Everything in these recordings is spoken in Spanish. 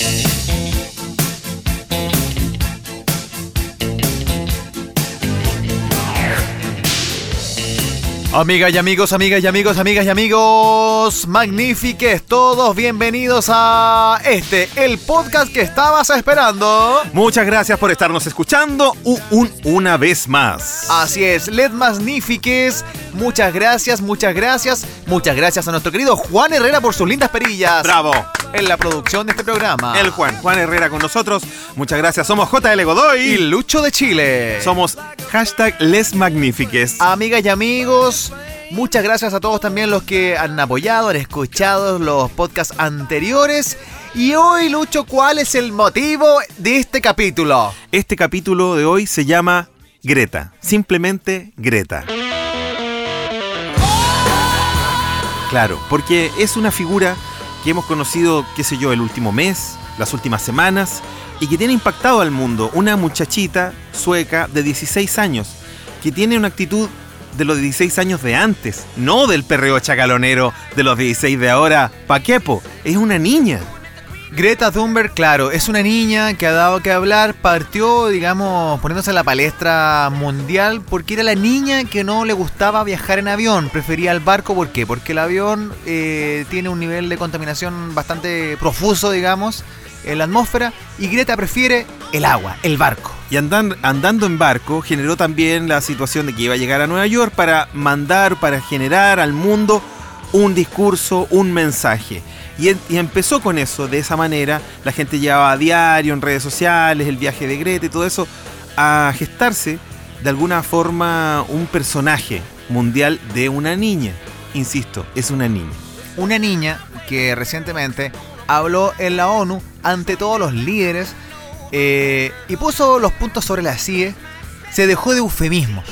Müzik Amigas y amigos, amigas y amigos, amigas y amigos, magnífiques todos, bienvenidos a este, el podcast que estabas esperando. Muchas gracias por estarnos escuchando un- una vez más. Así es, Led Magnifiques, muchas gracias, muchas gracias, muchas gracias a nuestro querido Juan Herrera por sus lindas perillas. Bravo. En la producción de este programa. El Juan, Juan Herrera con nosotros. Muchas gracias. Somos JL Godoy. Y Lucho de Chile. Somos hashtag Les Magnifiques. Amigas y amigos, muchas gracias a todos también los que han apoyado, han escuchado los podcasts anteriores. Y hoy, Lucho, ¿cuál es el motivo de este capítulo? Este capítulo de hoy se llama Greta. Simplemente Greta. Claro, porque es una figura que hemos conocido, qué sé yo, el último mes, las últimas semanas, y que tiene impactado al mundo. Una muchachita sueca de 16 años, que tiene una actitud de los 16 años de antes, no del perreo chacalonero de los 16 de ahora. Paquepo, es una niña. Greta Thunberg, claro, es una niña que ha dado que hablar, partió, digamos, poniéndose en la palestra mundial porque era la niña que no le gustaba viajar en avión, prefería el barco, ¿por qué? Porque el avión eh, tiene un nivel de contaminación bastante profuso, digamos, en la atmósfera, y Greta prefiere el agua, el barco. Y andan- andando en barco generó también la situación de que iba a llegar a Nueva York para mandar, para generar al mundo un discurso, un mensaje. Y, y empezó con eso, de esa manera, la gente llevaba a diario en redes sociales, el viaje de Greta y todo eso, a gestarse de alguna forma un personaje mundial de una niña. Insisto, es una niña. Una niña que recientemente habló en la ONU ante todos los líderes eh, y puso los puntos sobre la CIE, se dejó de eufemismos.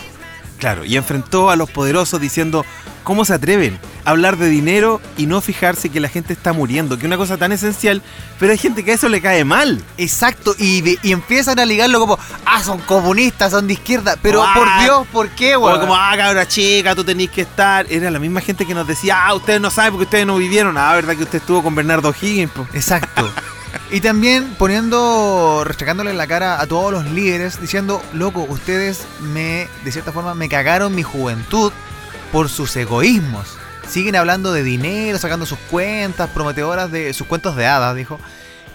Claro, y enfrentó a los poderosos diciendo, ¿cómo se atreven a hablar de dinero y no fijarse que la gente está muriendo? Que es una cosa tan esencial, pero hay gente que a eso le cae mal. Exacto, y, de- y empiezan a ligarlo como, ah, son comunistas, son de izquierda. Pero Ah. por Dios, ¿por qué, O weón? como, ah, cabra chica, tú tenés que estar. Era la misma gente que nos decía, ah, ustedes no saben porque ustedes no vivieron. Ah, verdad que usted estuvo con Bernardo Higgins. po?". Exacto. Y también poniendo, restrecándole en la cara a todos los líderes, diciendo, loco, ustedes me, de cierta forma, me cagaron mi juventud por sus egoísmos. Siguen hablando de dinero, sacando sus cuentas prometedoras de sus cuentos de hadas, dijo.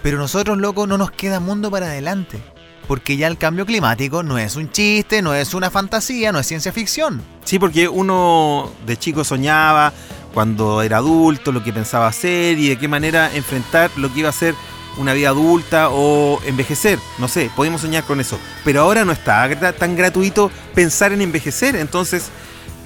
Pero nosotros, loco, no nos queda mundo para adelante. Porque ya el cambio climático no es un chiste, no es una fantasía, no es ciencia ficción. Sí, porque uno de chico soñaba cuando era adulto lo que pensaba hacer y de qué manera enfrentar lo que iba a ser una vida adulta o envejecer. No sé, podemos soñar con eso. Pero ahora no está tan gratuito pensar en envejecer. Entonces,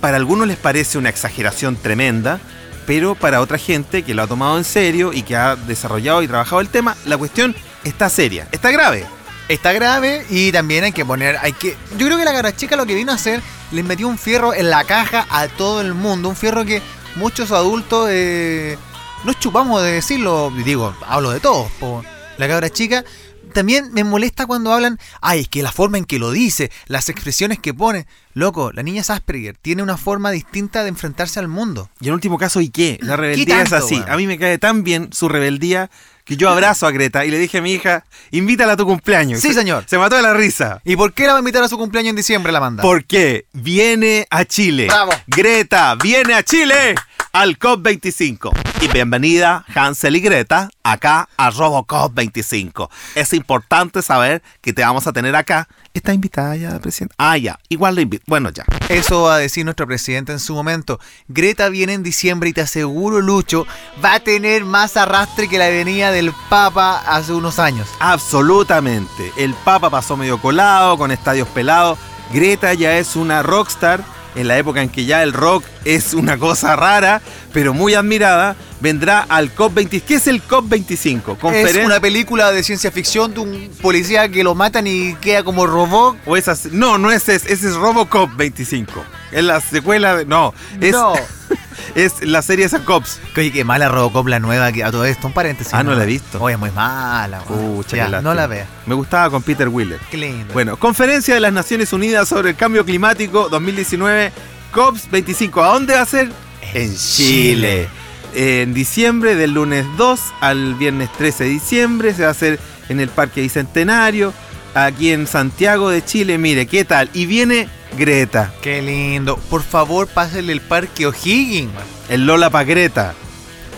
para algunos les parece una exageración tremenda, pero para otra gente que lo ha tomado en serio y que ha desarrollado y trabajado el tema, la cuestión está seria, está grave. Está grave y también hay que poner, hay que. Yo creo que la cara chica lo que vino a hacer, le metió un fierro en la caja a todo el mundo. Un fierro que muchos adultos eh, nos chupamos de decirlo. Digo, hablo de todos. po. La cabra chica. También me molesta cuando hablan, ay, es que la forma en que lo dice, las expresiones que pone. Loco, la niña Asperger tiene una forma distinta de enfrentarse al mundo. Y en último caso, ¿y qué? La rebeldía es tanto, así. A mí me cae tan bien su rebeldía que yo abrazo a Greta y le dije a mi hija, invítala a tu cumpleaños. Sí, Se- señor. Se mató de la risa. ¿Y por qué la va a invitar a su cumpleaños en diciembre, la manda? Porque viene a Chile. Bravo. Greta viene a Chile al COP25. Y bienvenida Hansel y Greta acá a RoboCOP25. Es importante saber que te vamos a tener acá. ¿Está invitada ya, presidente? Ah, ya. Igual le invito. Bueno, ya. Eso va a decir nuestro presidente en su momento. Greta viene en diciembre y te aseguro, Lucho, va a tener más arrastre que la venida del Papa hace unos años. Absolutamente. El Papa pasó medio colado, con estadios pelados. Greta ya es una rockstar en la época en que ya el rock es una cosa rara, pero muy admirada. Vendrá al COP25. ¿Qué es el COP25? Es una película de ciencia ficción de un policía que lo matan y queda como robot. ¿O esas? No, no es ese, ese es Robocop 25. Es la secuela de. No, es, No. es la serie esa Cops. Oye, qué mala Robocop la nueva que a todo esto, un paréntesis. Ah, no la he visto. Oye, muy mala. Pucha, Ya, no la veas. Me gustaba con Peter Wheeler. Qué lindo. Bueno, Conferencia de las Naciones Unidas sobre el Cambio Climático 2019, COPS 25. ¿A dónde va a ser? En Chile. en diciembre, del lunes 2 al viernes 13 de diciembre. Se va a hacer en el Parque Bicentenario, aquí en Santiago de Chile. Mire, ¿qué tal? Y viene Greta, Qué lindo. Por favor, pásenle el parque O'Higgins. el Lola pa' Greta.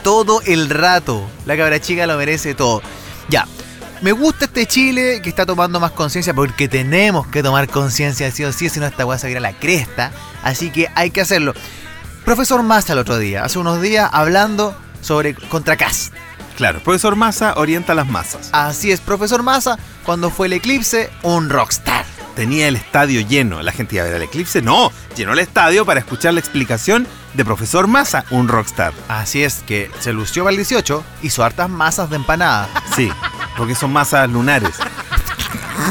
Todo el rato. La cabra chica lo merece todo. Ya. Me gusta este Chile que está tomando más conciencia porque tenemos que tomar conciencia sí o sí, si no esta weá se a la cresta. Así que hay que hacerlo. Profesor Massa el otro día, hace unos días, hablando sobre contra Cas. Claro, profesor Massa orienta las masas. Así es, profesor Massa, cuando fue el eclipse, un rockstar. Tenía el estadio lleno. La gente iba a ver el eclipse. No, llenó el estadio para escuchar la explicación de profesor Massa, un rockstar. Así es que se lució para el 18, hizo hartas masas de empanada. Sí, porque son masas lunares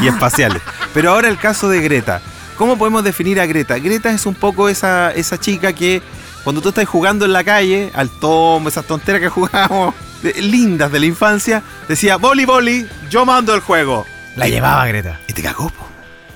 y espaciales. Pero ahora el caso de Greta. ¿Cómo podemos definir a Greta? Greta es un poco esa, esa chica que cuando tú estás jugando en la calle, al tomo, esas tonteras que jugábamos, de- lindas de la infancia, decía, boli, boli, yo mando el juego. La llevaba Greta. Y te cagó, po.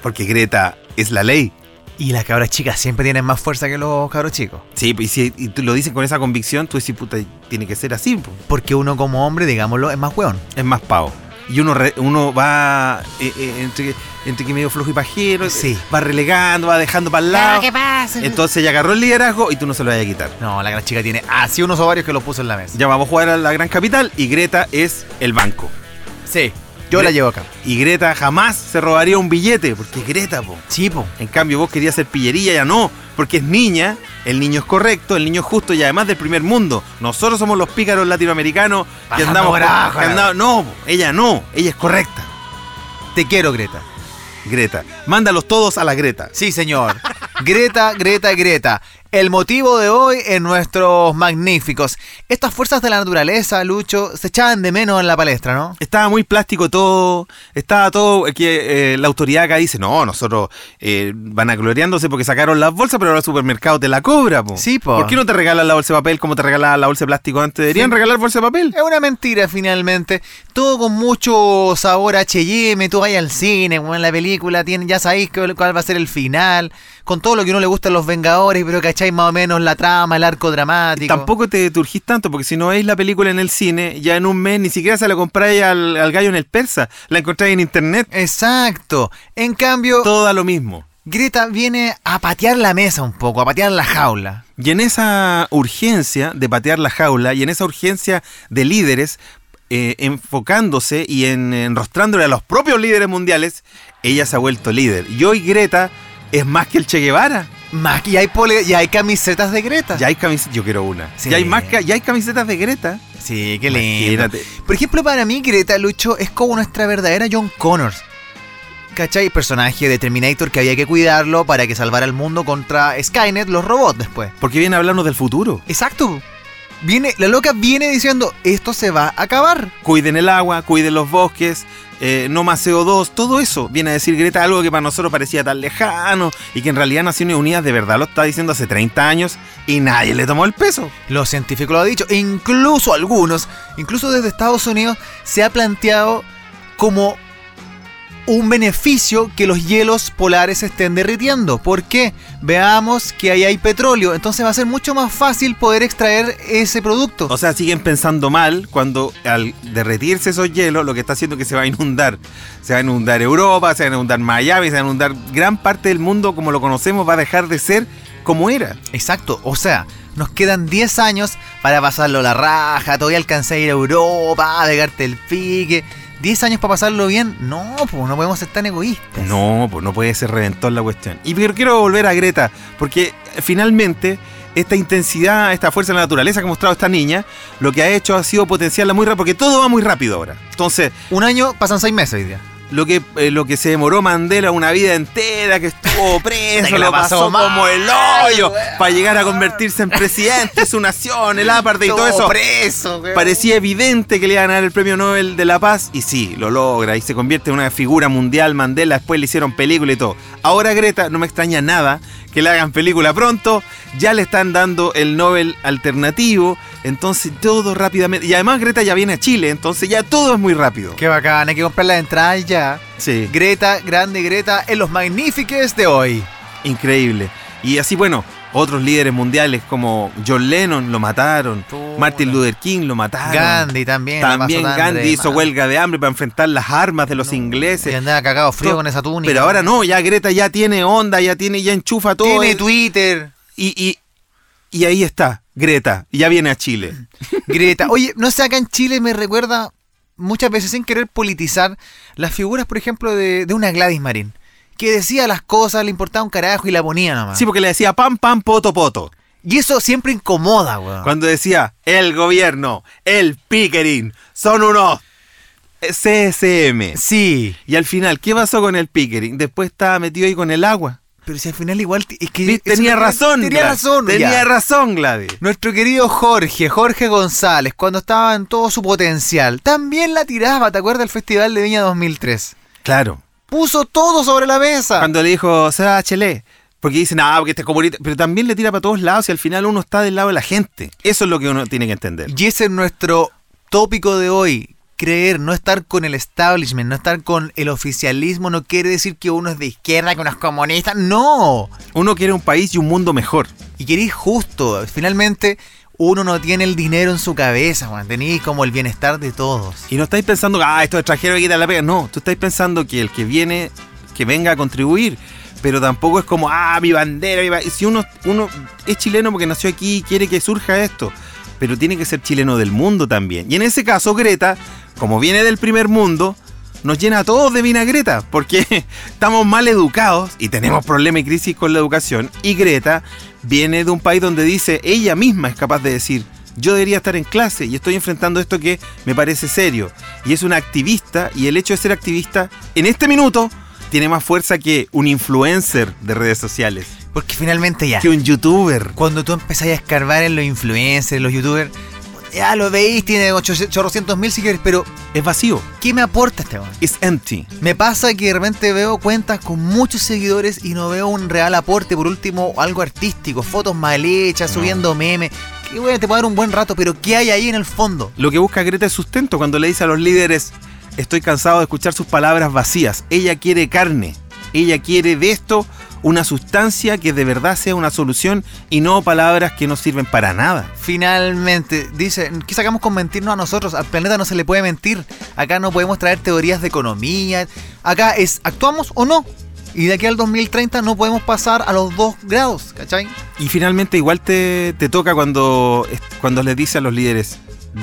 porque Greta es la ley. Y las cabras chicas siempre tienen más fuerza que los cabros chicos. Sí, y si y tú lo dices con esa convicción, tú decís, puta, tiene que ser así, po. Porque uno como hombre, digámoslo, es más weón. es más pavo. Y uno, re- uno va eh, eh, entre, entre que medio flojo y pajero, Sí. va relegando, va dejando para el lado. pasa? Entonces ella agarró el liderazgo y tú no se lo vas a quitar. No, la gran chica tiene así unos ovarios que los puso en la mesa. Ya vamos a jugar a la gran capital y Greta es el banco. Sí. Yo Gre- la llevo acá. Y Greta jamás se robaría un billete, porque es Greta, po. Chipo. En cambio, vos querías hacer pillería, ya no, porque es niña, el niño es correcto, el niño es justo y además del primer mundo. Nosotros somos los pícaros latinoamericanos que andamos. que andamos- no, po, ella no, ella es correcta. Te quiero, Greta. Greta, mándalos todos a la Greta. Sí, señor. Greta, Greta, Greta. El motivo de hoy en nuestros magníficos. Estas fuerzas de la naturaleza, Lucho, se echaban de menos en la palestra, ¿no? Estaba muy plástico todo, estaba todo, que eh, la autoridad acá dice, no, nosotros eh, van a gloriándose porque sacaron las bolsas, pero ahora el supermercado te la cobra, po. Sí, po. ¿Por qué no te regalan la bolsa de papel como te regalaban la bolsa de plástico antes? Deberían Sí. regalar bolsa de papel. Es una mentira finalmente. Todo con mucho sabor a H&M. Tú vas al cine, bueno, la película tiene, ya sabéis cuál va a ser el final. Con todo lo que uno le gusta a los Vengadores, pero cacháis más o menos la trama, el arco dramático. Tampoco te turgís tanto, porque si no veis la película en el cine, ya en un mes ni siquiera se la compráis al, al gallo en el persa, la encontráis en internet. Exacto. En cambio, Todo da lo mismo. Greta viene a patear la mesa un poco, a patear la jaula. Y en esa urgencia de patear la jaula y en esa urgencia de líderes, eh, enfocándose y en, enrostrándole a los propios líderes mundiales, ella se ha vuelto líder. Y hoy Greta es más que el Che Guevara. Más que ya hay, pole- ya hay camisetas de Greta. Ya hay camisetas, yo quiero una. Sí. Ya hay más ya hay camisetas de Greta. Sí, qué lindo. Imagínate. Por ejemplo, para mí, Greta Lucho es como nuestra verdadera John Connors. ¿Cachai? Personaje de Terminator que había que cuidarlo para que salvara al mundo contra Skynet, los robots después. Porque viene a hablarnos del futuro. Exacto. Viene, la loca viene diciendo, esto se va a acabar. Cuiden el agua, cuiden los bosques, eh, no más CO2, todo eso viene a decir Greta algo que para nosotros parecía tan lejano y que en realidad Naciones Unidas de verdad lo está diciendo hace 30 años y nadie le tomó el peso. Los científicos lo han dicho, incluso algunos, incluso desde Estados Unidos, se ha planteado como un beneficio que los hielos polares se estén derritiendo. ¿Por qué? Veamos que ahí hay petróleo, entonces va a ser mucho más fácil poder extraer ese producto. O sea, siguen pensando mal cuando al derretirse esos hielos lo que está haciendo es que se va a inundar. Se va a inundar Europa, se va a inundar Miami, se va a inundar gran parte del mundo como lo conocemos, va a dejar de ser como era. Exacto, o sea, nos quedan 10 años para pasarlo la raja, todavía alcancé a ir a Europa, a pegarte el pique. 10 años para pasarlo bien, no, pues no podemos ser tan egoístas. No, pues no puede ser redentor la cuestión. Y pero quiero volver a Greta, porque finalmente esta intensidad, esta fuerza de la naturaleza que ha mostrado esta niña, lo que ha hecho ha sido potenciarla muy rápido, porque todo va muy rápido ahora. Entonces, Un año pasan 6 meses hoy día. Lo que, eh, lo que se demoró Mandela una vida entera, que estuvo preso, Que lo pasó mal, como el hoyo, weón. para llegar a convertirse en presidente de su nación, el apartheid y todo eso. preso. Parecía evidente que le iba a ganar el premio Nobel de la Paz y sí, lo logra y se convierte en una figura mundial. Mandela después le hicieron película y todo. Ahora Greta, no me extraña nada que le hagan película pronto. Ya le están dando el Nobel alternativo. Entonces todo rápidamente. Y además Greta ya viene a Chile, entonces ya todo es muy rápido. Qué bacán, hay que comprar las entradas ya. Sí, Greta, grande Greta, en los magníficos de hoy. increíble. Y así, bueno, otros líderes mundiales como John Lennon lo mataron. Martin Luther King lo mataron. Gandhi también. También Gandhi hizo huelga de hambre para enfrentar las armas de los Y ingleses. andaba cagado frío Todo- con esa túnica. Pero ahora no, ya Greta ya tiene onda, ya tiene, ya enchufa todo. Tiene Twitter. y, y, y ahí está, Greta, ya viene a Chile. Greta. Oye, no sé, acá en Chile me recuerda muchas veces sin querer politizar las figuras, por ejemplo, de, de una Gladys Marín. Que decía las cosas, le importaba un carajo y la ponía nomás. Sí, porque le decía pam, pam, poto, poto. Y eso siempre incomoda, weón. Cuando decía el gobierno, el Pickering, son unos eh, CSM. Sí. Y al final, ¿qué pasó con el Pickering? Después estaba metido ahí con el agua. Pero si al final igual... Es que Tenía razón. Tenía Gladys. razón. Tenía ya. razón, Gladys. Nuestro querido Jorge, Jorge González, cuando estaba en todo su potencial, también la tiraba, ¿te acuerdas del Festival de Viña 2003? Claro. Puso todo sobre la mesa. Cuando le dijo, se va a Chile. Porque dicen, ah, porque este es comunista. Pero también le tira para todos lados y al final uno está del lado de la gente. Eso es lo que uno tiene que entender. Y ese es nuestro tópico de hoy. Creer, no estar con el establishment, no estar con el oficialismo, no quiere decir que uno es de izquierda, que uno es comunista. No. Uno quiere un país y un mundo mejor. Y queréis justo. Finalmente, uno no tiene el dinero en su cabeza, man. Tenéis como el bienestar de todos. Y no estáis pensando, ah, estos extranjeros quitan la pega. No, tú estáis pensando que el que viene, que venga a contribuir. Pero tampoco es como, ah, mi bandera. mi ba-". Si uno, uno es chileno porque nació aquí y quiere que surja esto. Pero tiene que ser chileno del mundo también. Y en ese caso, Greta, como viene del primer mundo, nos llena a todos de vinagreta. Porque estamos mal educados y tenemos problemas y crisis con la educación. Y Greta viene de un país donde dice, ella misma es capaz de decir, yo debería estar en clase y estoy enfrentando esto que me parece serio. Y es una activista y el hecho de ser activista en este minuto tiene más fuerza que un influencer de redes sociales, Porque finalmente ya. que un youtuber. Cuando tú empezás a escarbar en los influencers, en los youtubers, ya lo veis, tiene 800 mil seguidores, pero Es vacío, ¿qué me aporta este weón? es empty. Me pasa que de repente veo cuentas con muchos seguidores y no veo un real aporte. Por último, algo artístico, fotos mal hechas, No. subiendo memes. Que bueno, te puede dar un buen rato, pero ¿qué hay ahí en el fondo? Lo que busca Greta es sustento cuando le dice a los líderes, estoy cansado de escuchar sus palabras vacías. Ella quiere carne, ella quiere de esto una sustancia que de verdad sea una solución y no palabras que no sirven para nada. Finalmente, dice, ¿qué sacamos con mentirnos a nosotros? Al planeta no se le puede mentir. Acá no podemos traer teorías de economía. Acá es, ¿actuamos o no? Y de aquí al 2030 no podemos pasar a los 2 grados, ¿cachai? Y finalmente igual te, te toca cuando, cuando les dice a los líderes,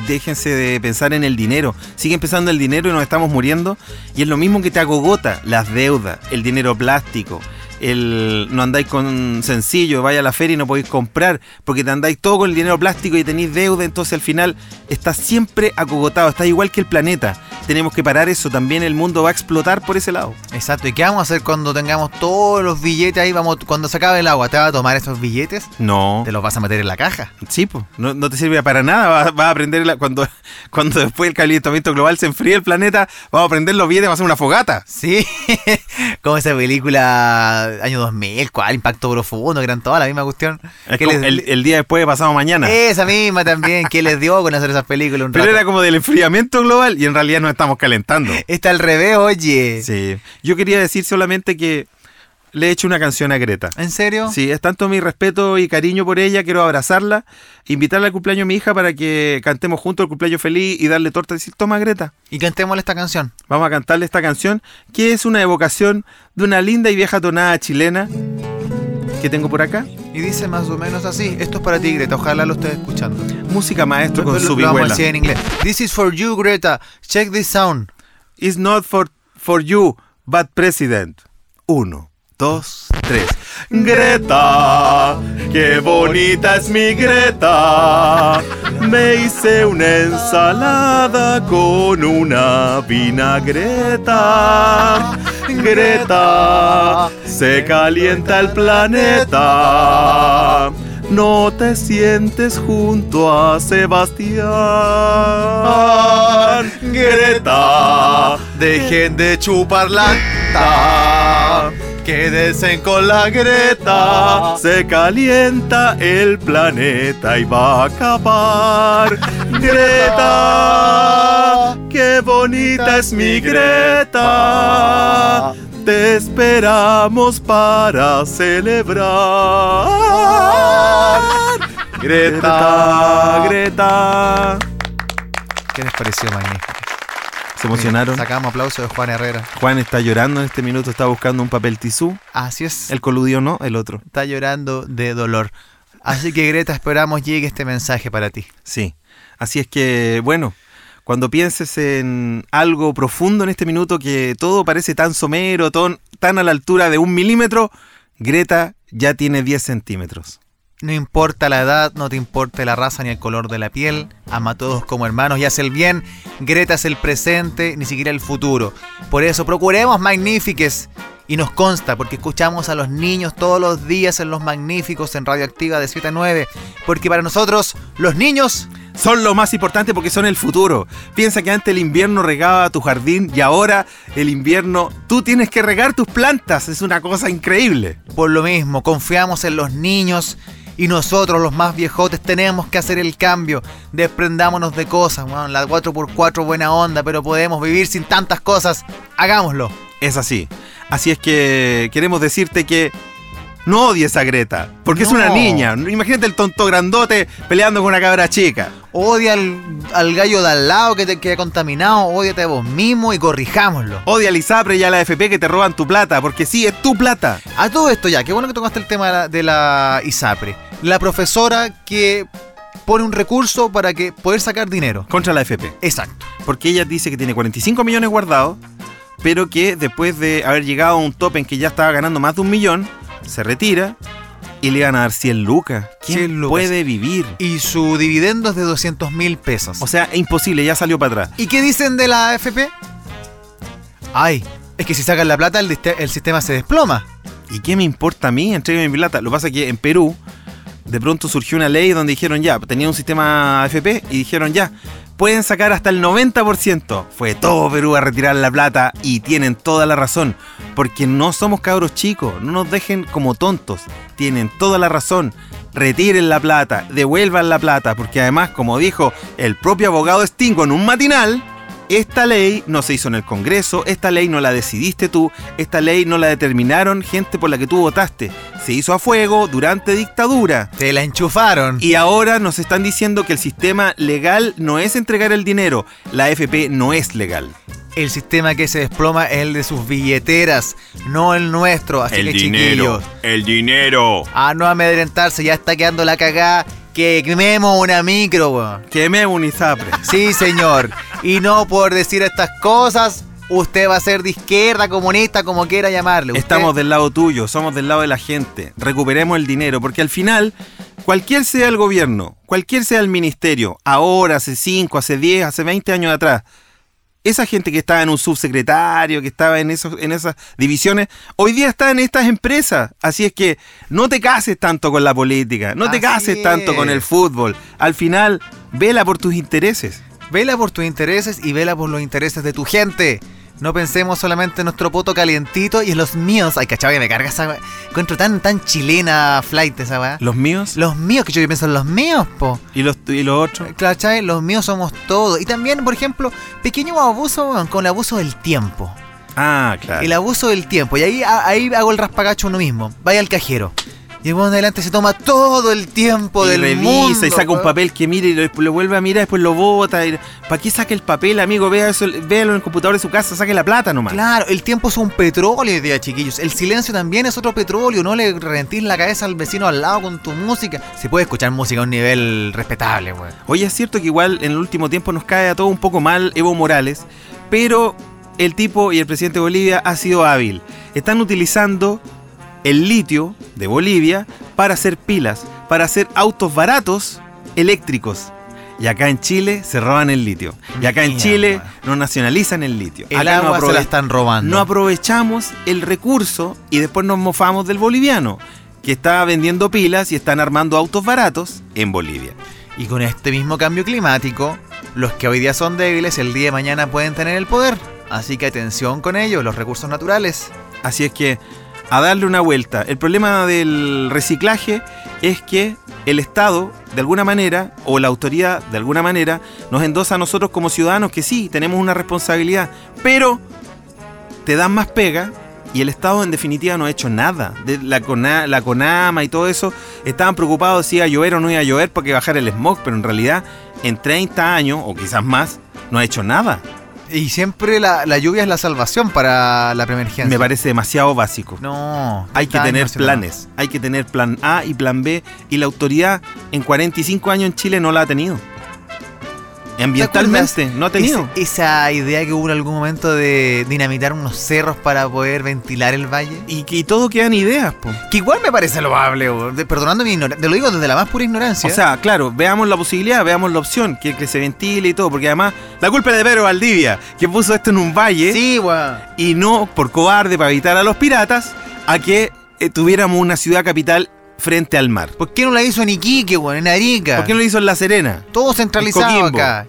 déjense de pensar en el dinero, siguen pensando en el dinero y nos estamos muriendo. Y es lo mismo que te agogota, las deudas, el dinero plástico, el no andáis con sencillo, vaya a la feria y no podéis comprar, porque te andáis todo con el dinero plástico y tenéis deuda, entonces al final estás siempre acogotado, estás igual que el planeta. Tenemos que parar eso, también el mundo va a explotar por ese lado. Exacto. ¿Y qué vamos a hacer cuando tengamos todos los billetes ahí? Vamos, cuando se acabe el agua, ¿te vas a tomar esos billetes? No. ¿Te los vas a meter en la caja? Sí, pues, no, no te sirve para nada. Vas, vas a aprender la- cuando, cuando después el calentamiento global se enfríe el planeta, vamos a prender los billetes, vamos a hacer una fogata. Sí, como esa película año 2000, ¿cuál? Impacto profundo, que eran todas la misma cuestión. Es ¿Qué como les- el, el día después de pasado mañana. Esa misma también, ¿qué les dio con hacer esas películas un Pero rato? era como del enfriamiento global y en realidad nos estamos calentando. Está al revés, oye. Sí. Yo quería decir solamente que le he hecho una canción a Greta. ¿En serio? Sí, es tanto mi respeto y cariño por ella, quiero abrazarla, invitarla al cumpleaños de mi hija para que cantemos juntos el cumpleaños feliz y darle torta y decir, toma Greta, Y cantémosle esta canción. Vamos a cantarle esta canción, que es una evocación de una linda y vieja tonada chilena que tengo por acá. Y dice más o menos así. Esto es para ti, Greta. Ojalá lo estés escuchando. Música maestro con su vihuela. en inglés. This is for you, Greta. Check this sound. It's not for, for you, but president. Uno, dos, tres. Greta, qué bonita es mi Greta. Me hice una ensalada con una vinagreta. Greta, se calienta el planeta. No te sientes junto a Sebastián. Greta, Dejen de chupar lacta. Quédense con la Greta. se calienta el planeta y va a acabar. Greta, qué bonita es mi Greta. Te esperamos para celebrar. Greta, Greta. ¿Qué les pareció magnífico? Se emocionaron. Sacamos aplauso de Juan Herrera. Juan está llorando en este minuto, está buscando un papel tisú. Así es. El coludio no, el otro. Está llorando de dolor. Así que Greta, esperamos llegue este mensaje para ti. Sí. Así es que, bueno, cuando pienses en algo profundo en este minuto que todo parece tan somero, tan a la altura de un milímetro, Greta ya tiene 10 centímetros. No importa la edad, no te importa la raza ni el color de la piel, ama a todos como hermanos y hace el bien. Greta es el presente, ni siquiera el futuro. Por eso procuremos magnífiques. Y nos consta, porque escuchamos a los niños todos los días en los magníficos en Radioactiva de 7 a 9. Porque para nosotros, los niños son lo más importante porque son el futuro. Piensa que antes el invierno regaba tu jardín y ahora el invierno tú tienes que regar tus plantas. Es una cosa increíble. Por lo mismo, confiamos en los niños y nosotros, los más viejotes, tenemos que hacer el cambio. Desprendámonos de cosas. Bueno, la 4x4 buena onda, pero podemos vivir sin tantas cosas. Hagámoslo. Es así. Así es que queremos decirte que no odies a Greta, porque es una niña. Imagínate el tonto grandote peleando con una cabra chica. Odia al, al gallo de al lado que te queda contaminado. Ódiate a vos mismo y corrijámoslo. Odia al ISAPRE y a la FP que te roban tu plata, porque sí, es tu plata. A todo esto ya, qué bueno que tocaste el tema de la, de la ISAPRE. La profesora que pone un recurso para que poder sacar dinero. Contra la FP. Exacto. Porque ella dice que tiene 45 millones guardados, pero que después de haber llegado a un tope en que ya estaba ganando más de un millón, se retira y le van a dar 100 lucas. ¿Quién 100 lucas. puede vivir? Y su dividendo es de 200 mil pesos. O sea, es imposible, ya salió para atrás. ¿Y qué dicen de la AFP? Ay, es que si sacan la plata el, sistema se desploma. ¿Y qué me importa a mí? Entrégame mi plata. Lo que pasa es que en Perú, de pronto surgió una ley donde dijeron ya, tenía un sistema AFP y dijeron ya, pueden sacar hasta el 90%. Fue todo Perú a retirar la plata y tienen toda la razón. Porque no somos cabros chicos, no nos dejen como tontos. Tienen toda la razón. Retiren la plata, devuelvan la plata, porque además, como dijo el propio abogado Stingo en un matinal, esta ley no se hizo en el Congreso, esta ley no la decidiste tú, esta ley no la determinaron gente por la que tú votaste. Se hizo a fuego durante dictadura. Te la enchufaron. Y ahora nos están diciendo que el sistema legal no es entregar el dinero, la FP no es legal. El sistema que se desploma es el de sus billeteras, no el nuestro. Así que chiquillos, el dinero. a no amedrentarse, ya está quedando la cagada. Que quememos una micro, weón. Queme un ISAPRE. Sí, señor. Y no por decir estas cosas, usted va a ser de izquierda, comunista, como quiera llamarle. Usted- Estamos del lado tuyo, somos del lado de la gente. Recuperemos el dinero, porque al final, cualquier sea el gobierno, cualquier sea el ministerio, ahora, hace 5, hace 10, hace 20 años atrás, esa gente que estaba en un subsecretario, que estaba en, esos, en esas divisiones, hoy día está en estas empresas. Así es que no te cases tanto con la política, no te Así cases tanto con el fútbol. Al final, vela por tus intereses. Vela por tus intereses y vela por los intereses de tu gente. No pensemos solamente en nuestro poto calientito y en los míos. Ay, cachado que me carga esa. weá. Encuentro tan, tan chilena flight esa weá. Los míos Los míos, que yo pienso en los míos, po. y los, y los otros. ¿Cachai? Los míos somos todos. Y también, por ejemplo, pequeño abuso con el abuso del tiempo. Ah, claro. El abuso del tiempo. Y ahí, ahí hago el raspagacho uno mismo. Vaya al cajero. Y el adelante se toma todo el tiempo y del revisa mundo. y saca un papel que mire y lo, lo vuelve a mirar, después lo bota. ¿Para qué saca el papel, amigo? Vea eso, véalo en el computador de su casa, saque la plata nomás. Claro, el tiempo es un petróleo, día, chiquillos. El silencio también es otro petróleo. No le reventís la cabeza al vecino al lado con tu música. Se puede escuchar música a un nivel respetable, weón. Oye, es cierto que igual en el último tiempo nos cae a todo un poco mal Evo Morales, pero el tipo y el presidente de Bolivia ha sido hábil. Están utilizando el litio de Bolivia para hacer pilas, para hacer autos baratos eléctricos. Y acá en Chile se roban el litio. Y acá en. Chile no nacionalizan el litio. El Acá no agua se la están robando. no aprovechamos el recurso y después nos mofamos del boliviano, que está vendiendo pilas y están armando autos baratos en Bolivia. Y con este mismo cambio climático, los que hoy día son débiles, el día de mañana pueden tener el poder. Así que atención con ellos, los recursos naturales. Así es que a darle una vuelta. El problema del reciclaje es que el Estado, de alguna manera, o la autoridad, de alguna manera, nos endosa a nosotros como ciudadanos que sí, tenemos una responsabilidad, pero te dan más pega Y el Estado en definitiva no ha hecho nada. De la, Cona- la CONAMA y todo eso estaban preocupados si iba a llover o no iba a llover porque bajar el smog, pero en realidad en 30 años o quizás más no ha hecho nada. Y siempre la, la lluvia es la salvación para la preemergencia. Me parece demasiado básico. No. Hay que 30 tener planes, hay que tener plan A y plan B y la autoridad en 45 años en Chile no la ha tenido. Ambientalmente no ha tenido. Ese- esa idea que hubo en algún momento de dinamitar unos cerros para poder ventilar el valle. Y, y todo quedan ideas, po. Que igual me parece loable, perdonando mi ignorancia. Te lo digo desde la más pura ignorancia. O sea, claro, veamos la posibilidad, veamos la opción, que, que se ventile y todo, porque además la culpa es de Pedro Valdivia, que puso esto en un valle sí, weón. y no por cobarde para evitar a los piratas a que eh, tuviéramos una ciudad capital frente al mar. ¿Por qué no la hizo en Iquique, weón? En Arica. ¿Por qué no lo hizo en La Serena? Todo centralizado acá.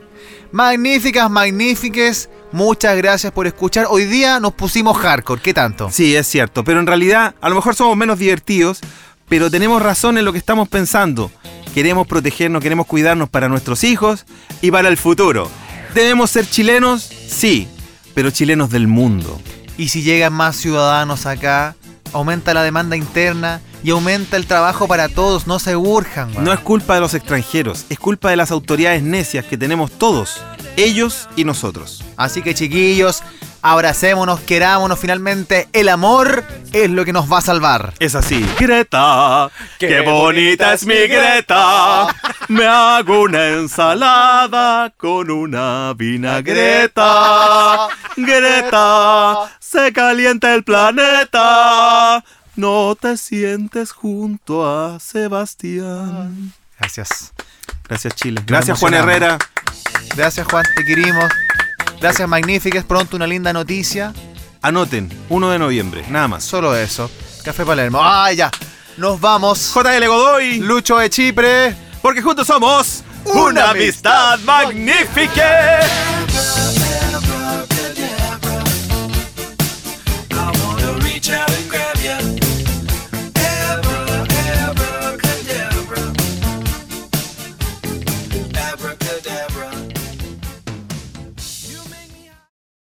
Magníficas, magníficas. Muchas gracias por escuchar. Hoy día nos pusimos hardcore. ¿Qué tanto? Sí, es cierto, pero en realidad a lo mejor somos menos divertidos, pero tenemos razón en lo que estamos pensando. Queremos protegernos, queremos cuidarnos para nuestros hijos y para el futuro. ¿Debemos ser chilenos? Sí, pero chilenos del mundo. Y si llegan más ciudadanos acá, aumenta la demanda interna y aumenta el trabajo para todos. No se urjan. No es culpa de los extranjeros, es culpa de las autoridades necias que tenemos todos, ellos y nosotros. Así que chiquillos, abracémonos, querámonos finalmente. El amor es lo que nos va a salvar. Es así. Greta, qué, bonita es mi Greta. Me hago una ensalada con una vinagreta. Greta, se calienta el planeta. No te sientes junto a Sebastián. Gracias. Gracias, Chile. Gracias, Juan. Herrera. Gracias, Juan, te querimos. Gracias, Magníficas. Pronto una linda noticia. Anoten, 1 de noviembre, nada más. Solo eso. Café Palermo. ¡Ah, ya! Nos vamos. JL Godoy, Lucho de Chipre. porque juntos somos Una una amistad magnífica.